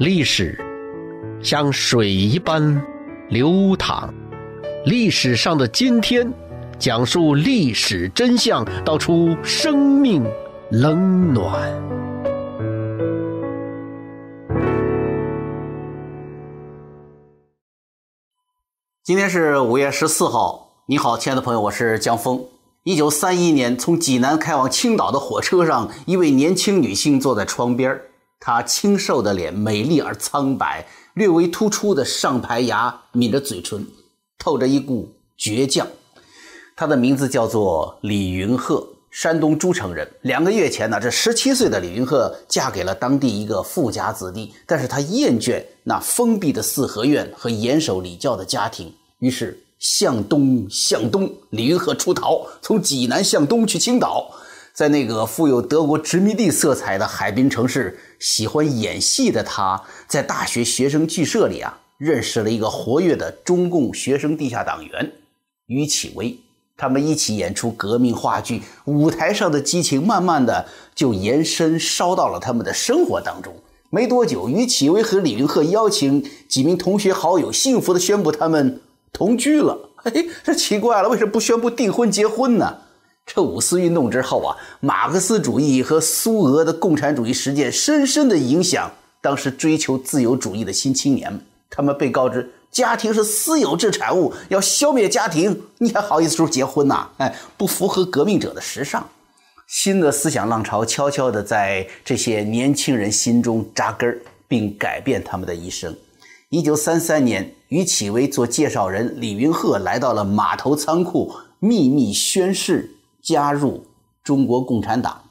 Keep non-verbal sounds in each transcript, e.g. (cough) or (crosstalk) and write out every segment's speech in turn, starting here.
历史像水一般流淌，历史上的今天，讲述历史真相，道出生命冷暖。今天是五月十四号，你好，亲爱的朋友，我是江峰。一九三一年，从济南开往青岛的火车上，一位年轻女性坐在窗边儿她清瘦的脸美丽而苍白，略微突出的上排牙抿着嘴唇，透着一股倔强。她的名字叫做李云鹤，山东诸城人。两个月前呢，这十七岁的李云鹤嫁给了当地一个富家子弟，但是她厌倦那封闭的四合院和严守礼教的家庭，于是。向东，向东，李云鹤出逃，从济南向东去青岛，在那个富有德国殖民地色彩的海滨城市，喜欢演戏的他，在大学学生剧社里啊，认识了一个活跃的中共学生地下党员于启威，他们一起演出革命话剧，舞台上的激情慢慢的就延伸烧到了他们的生活当中。没多久，于启威和李云鹤邀请几名同学好友，幸福的宣布他们。同居了，嘿，这奇怪了，为什么不宣布订婚结婚呢？这五四运动之后啊，马克思主义和苏俄的共产主义实践深深的影响当时追求自由主义的新青年们。他们被告知家庭是私有制产物，要消灭家庭，你还好意思说结婚呐？哎，不符合革命者的时尚。新的思想浪潮悄悄地在这些年轻人心中扎根，并改变他们的一生。一九三三年，于启威做介绍人，李云鹤来到了码头仓库，秘密宣誓加入中国共产党。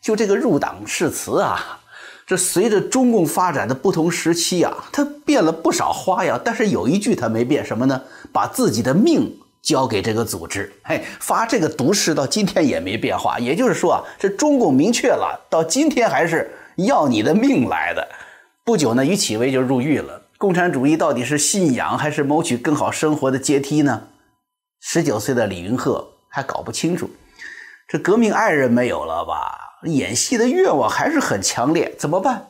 就这个入党誓词啊，这随着中共发展的不同时期啊，它变了不少花样。但是有一句它没变，什么呢？把自己的命交给这个组织。嘿，发这个毒誓到今天也没变化。也就是说啊，这中共明确了，到今天还是要你的命来的。不久呢，于启威就入狱了。共产主义到底是信仰还是谋取更好生活的阶梯呢？十九岁的李云鹤还搞不清楚。这革命爱人没有了吧？演戏的愿望还是很强烈，怎么办？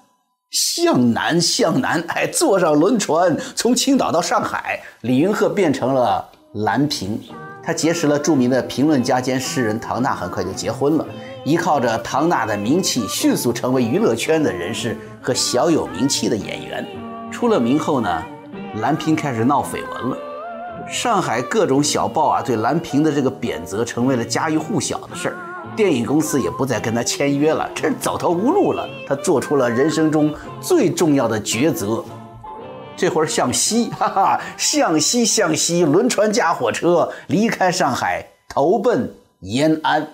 向南，向南！哎，坐上轮船，从青岛到上海。李云鹤变成了蓝屏，他结识了著名的评论家兼诗人唐娜，很快就结婚了。依靠着唐娜的名气，迅速成为娱乐圈的人士和小有名气的演员。出了名后呢，蓝屏开始闹绯闻了。上海各种小报啊，对蓝屏的这个贬责成为了家喻户晓的事儿。电影公司也不再跟他签约了，这走投无路了。他做出了人生中最重要的抉择，这会儿向西，哈哈，向西向西，轮船加火车离开上海，投奔延安。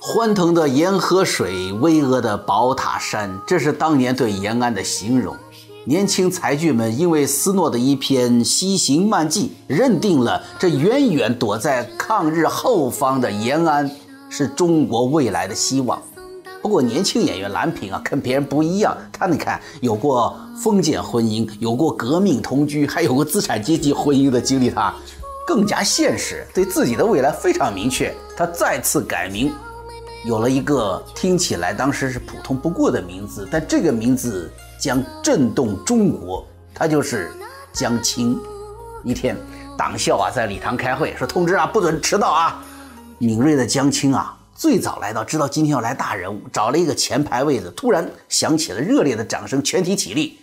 欢腾的沿河水，巍峨的宝塔山，这是当年对延安的形容。年轻才俊们因为斯诺的一篇《西行漫记》，认定了这远远躲在抗日后方的延安是中国未来的希望。不过，年轻演员蓝屏啊，跟别人不一样。他你看，有过封建婚姻，有过革命同居，还有过资产阶级婚姻的经历，他更加现实，对自己的未来非常明确。他再次改名。有了一个听起来当时是普通不过的名字，但这个名字将震动中国。他就是江青。一天，党校啊在礼堂开会，说通知啊不准迟到啊。敏锐的江青啊最早来到，知道今天要来大人物，找了一个前排位子。突然响起了热烈的掌声，全体起立。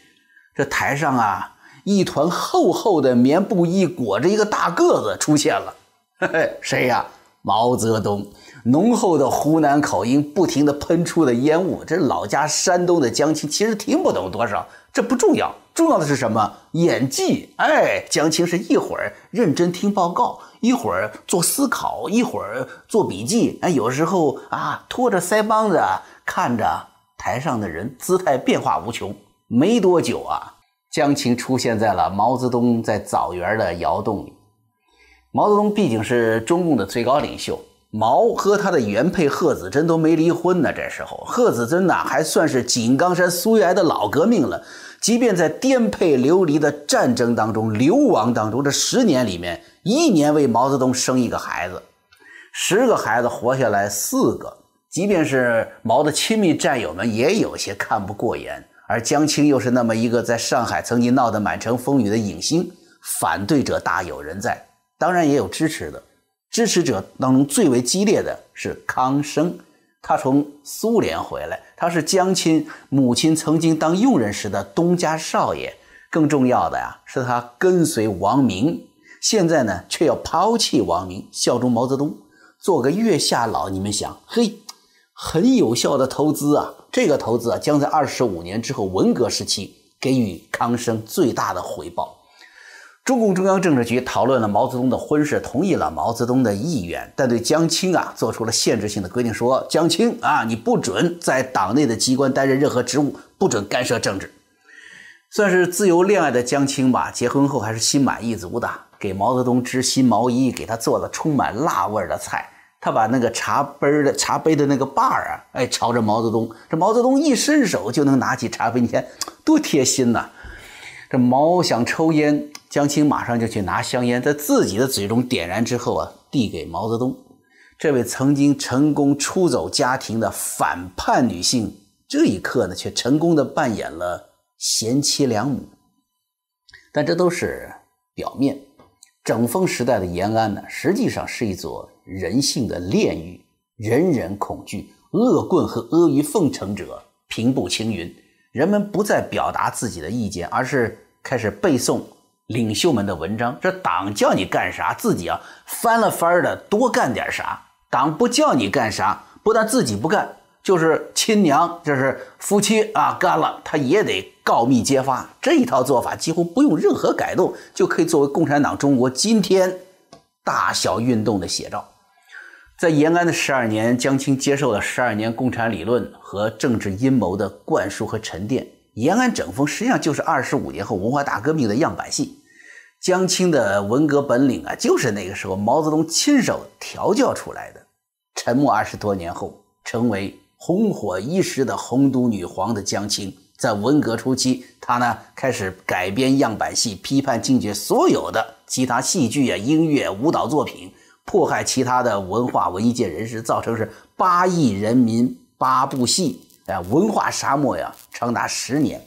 这台上啊一团厚厚的棉布衣裹着一个大个子出现了。嘿嘿，谁呀？毛泽东。浓厚的湖南口音不停地喷出的烟雾，这老家山东的江青其实听不懂多少，这不重要，重要的是什么？演技！哎，江青是一会儿认真听报告，一会儿做思考，一会儿做笔记，哎，有时候啊拖着腮帮子看着台上的人，姿态变化无穷。没多久啊，江青出现在了毛泽东在枣园的窑洞里。毛泽东毕竟是中共的最高领袖。毛和他的原配贺子珍都没离婚呢。这时候，贺子珍呐还算是井冈山苏维埃的老革命了。即便在颠沛流离的战争当中、流亡当中，这十年里面，一年为毛泽东生一个孩子，十个孩子活下来四个。即便是毛的亲密战友们，也有些看不过眼。而江青又是那么一个在上海曾经闹得满城风雨的影星，反对者大有人在，当然也有支持的。支持者当中最为激烈的是康生，他从苏联回来，他是江青母亲曾经当佣人时的东家少爷。更重要的呀，是他跟随王明，现在呢却要抛弃王明，效忠毛泽东，做个月下老。你们想，嘿，很有效的投资啊！这个投资啊，将在二十五年之后文革时期给予康生最大的回报。中共中央政治局讨论了毛泽东的婚事，同意了毛泽东的意愿，但对江青啊做出了限制性的规定，说江青啊，你不准在党内的机关担任任何职务，不准干涉政治。算是自由恋爱的江青吧，结婚后还是心满意足的，给毛泽东织新毛衣，给他做了充满辣味的菜。他把那个茶杯的茶杯的那个把儿啊，哎，朝着毛泽东，这毛泽东一伸手就能拿起茶杯，你看多贴心呐！这毛想抽烟，江青马上就去拿香烟，在自己的嘴中点燃之后啊，递给毛泽东。这位曾经成功出走家庭的反叛女性，这一刻呢，却成功的扮演了贤妻良母。但这都是表面。整风时代的延安呢，实际上是一座。人性的炼狱，人人恐惧，恶棍和阿谀奉承者平步青云。人们不再表达自己的意见，而是开始背诵领袖们的文章。这党叫你干啥，自己啊翻了翻的多干点啥。党不叫你干啥，不但自己不干，就是亲娘，就是夫妻啊干了，他也得告密揭发。这一套做法几乎不用任何改动，就可以作为共产党中国今天大小运动的写照。在延安的十二年，江青接受了十二年共产理论和政治阴谋的灌输和沉淀。延安整风实际上就是二十五年后文化大革命的样板戏。江青的文革本领啊，就是那个时候毛泽东亲手调教出来的。沉默二十多年后，成为红火一时的红都女皇的江青，在文革初期，她呢开始改编样板戏，批判禁绝所有的其他戏剧啊、音乐、舞蹈作品。迫害其他的文化文艺界人士，造成是八亿人民八部戏，哎，文化沙漠呀，长达十年。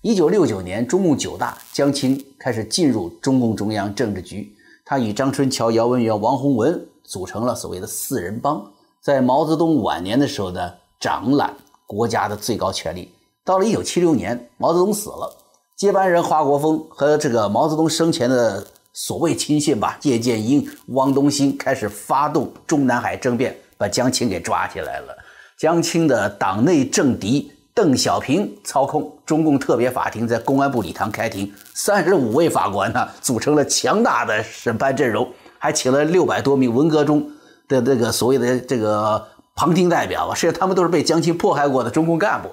一九六九年，中共九大，江青开始进入中共中央政治局，他与张春桥、姚文元、王洪文组成了所谓的四人帮，在毛泽东晚年的时候呢，掌揽国家的最高权力。到了一九七六年，毛泽东死了，接班人华国锋和这个毛泽东生前的。所谓亲信吧，叶剑英、汪东兴开始发动中南海政变，把江青给抓起来了。江青的党内政敌邓小平操控中共特别法庭在公安部礼堂开庭，三十五位法官呢组成了强大的审判阵容，还请了六百多名文革中的这个所谓的这个旁听代表吧，实际上他们都是被江青迫害过的中共干部。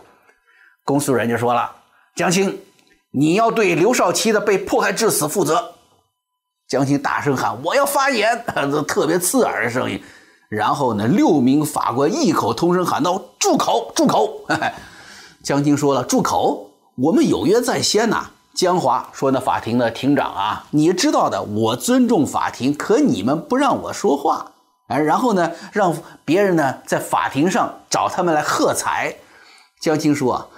公诉人就说了：“江青，你要对刘少奇的被迫害致死负责。”江青大声喊：“我要发言！” (laughs) 这特别刺耳的声音。然后呢，六名法官异口同声喊道：“住口！住口！” (laughs) 江青说了：“住口！我们有约在先呐。”江华说：“那法庭的庭长啊，你知道的，我尊重法庭，可你们不让我说话。哎，然后呢，让别人呢在法庭上找他们来喝彩。”江青说：“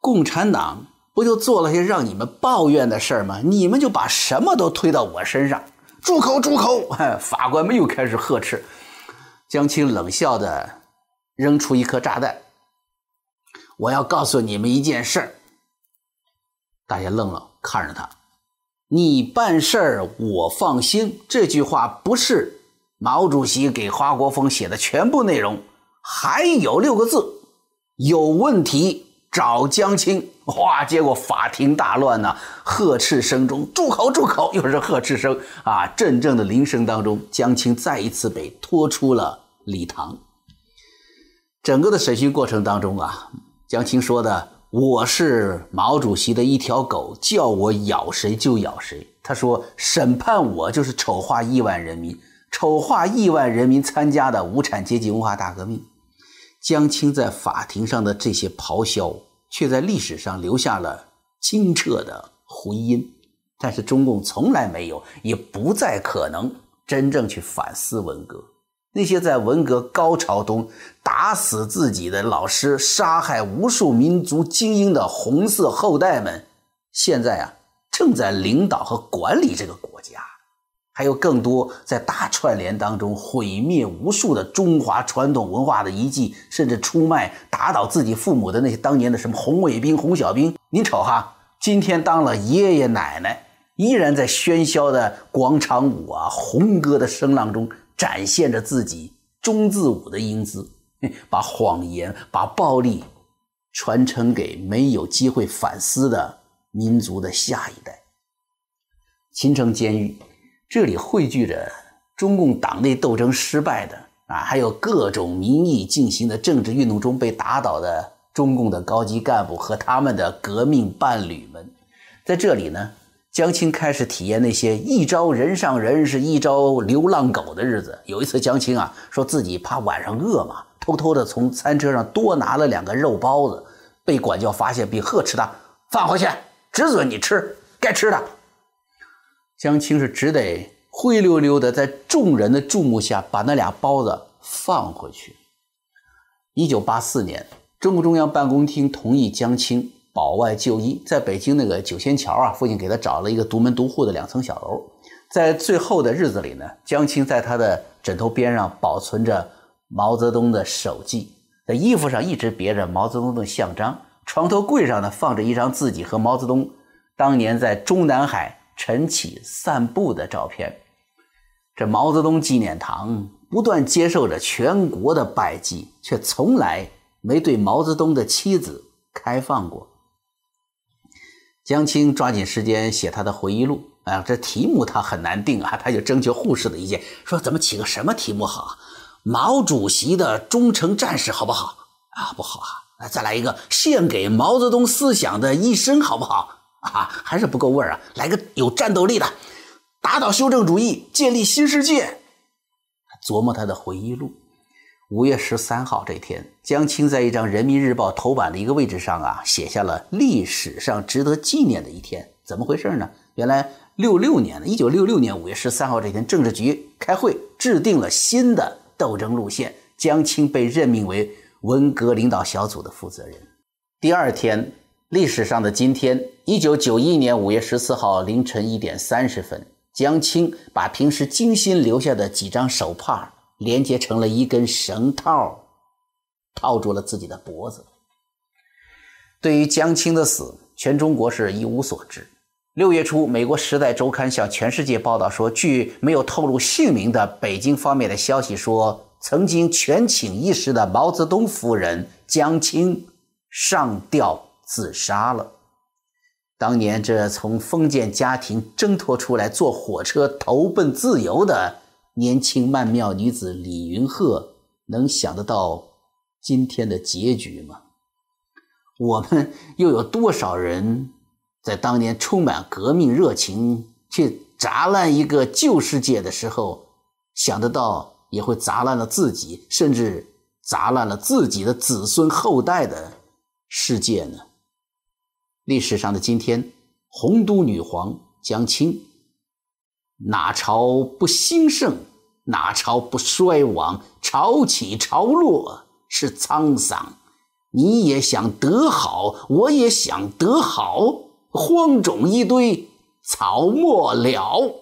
共产党。”不就做了些让你们抱怨的事儿吗？你们就把什么都推到我身上，住口！住口！法官们又开始呵斥。江青冷笑的扔出一颗炸弹。我要告诉你们一件事儿。大家愣了，看着他。你办事儿我放心。这句话不是毛主席给华国锋写的全部内容，还有六个字：有问题。找江青，哇！结果法庭大乱呐，呵斥声中，住口，住口，又是呵斥声啊！阵阵的铃声当中，江青再一次被拖出了礼堂。整个的审讯过程当中啊，江青说的：“我是毛主席的一条狗，叫我咬谁就咬谁。”他说：“审判我就是丑化亿万人民，丑化亿万人民参加的无产阶级文化大革命。”江青在法庭上的这些咆哮，却在历史上留下了清澈的回音。但是中共从来没有，也不再可能真正去反思文革。那些在文革高潮中打死自己的老师、杀害无数民族精英的红色后代们，现在啊，正在领导和管理这个国家。还有更多在大串联当中毁灭无数的中华传统文化的遗迹，甚至出卖、打倒自己父母的那些当年的什么红卫兵、红小兵。您瞅哈，今天当了爷爷奶奶，依然在喧嚣的广场舞啊、红歌的声浪中。展现着自己中字舞的英姿，把谎言、把暴力传承给没有机会反思的民族的下一代。秦城监狱，这里汇聚着中共党内斗争失败的啊，还有各种民意进行的政治运动中被打倒的中共的高级干部和他们的革命伴侣们，在这里呢。江青开始体验那些一朝人上人，是一朝流浪狗的日子。有一次，江青啊说自己怕晚上饿嘛，偷偷的从餐车上多拿了两个肉包子，被管教发现并呵斥他放回去，只准你吃该吃的。江青是只得灰溜溜的在众人的注目下把那俩包子放回去。一九八四年，中共中央办公厅同意江青。保外就医，在北京那个九仙桥啊附近给他找了一个独门独户的两层小楼。在最后的日子里呢，江青在他的枕头边上保存着毛泽东的手记，在衣服上一直别着毛泽东的像章。床头柜上呢放着一张自己和毛泽东当年在中南海晨起散步的照片。这毛泽东纪念堂不断接受着全国的拜祭，却从来没对毛泽东的妻子开放过。江青抓紧时间写他的回忆录啊，这题目他很难定啊，他就征求护士的意见，说怎么起个什么题目好？毛主席的忠诚战士好不好？啊，不好啊，再来一个献给毛泽东思想的一生好不好？啊，还是不够味儿啊，来个有战斗力的，打倒修正主义，建立新世界。琢磨他的回忆录。五月十三号这天，江青在一张人民日报头版的一个位置上啊，写下了历史上值得纪念的一天。怎么回事呢？原来六六年的一九六六年五月十三号这天，政治局开会制定了新的斗争路线，江青被任命为文革领导小组的负责人。第二天，历史上的今天，一九九一年五月十四号凌晨一点三十分，江青把平时精心留下的几张手帕。连接成了一根绳套，套住了自己的脖子。对于江青的死，全中国是一无所知。六月初，美国《时代周刊》向全世界报道说，据没有透露姓名的北京方面的消息说，曾经权倾一时的毛泽东夫人江青上吊自杀了。当年这从封建家庭挣脱出来，坐火车投奔自由的。年轻曼妙女子李云鹤能想得到今天的结局吗？我们又有多少人在当年充满革命热情去砸烂一个旧世界的时候，想得到也会砸烂了自己，甚至砸烂了自己的子孙后代的世界呢？历史上的今天，洪都女皇江青。哪朝不兴盛，哪朝不衰亡？潮起潮落是沧桑。你也想得好，我也想得好，荒冢一堆草没了。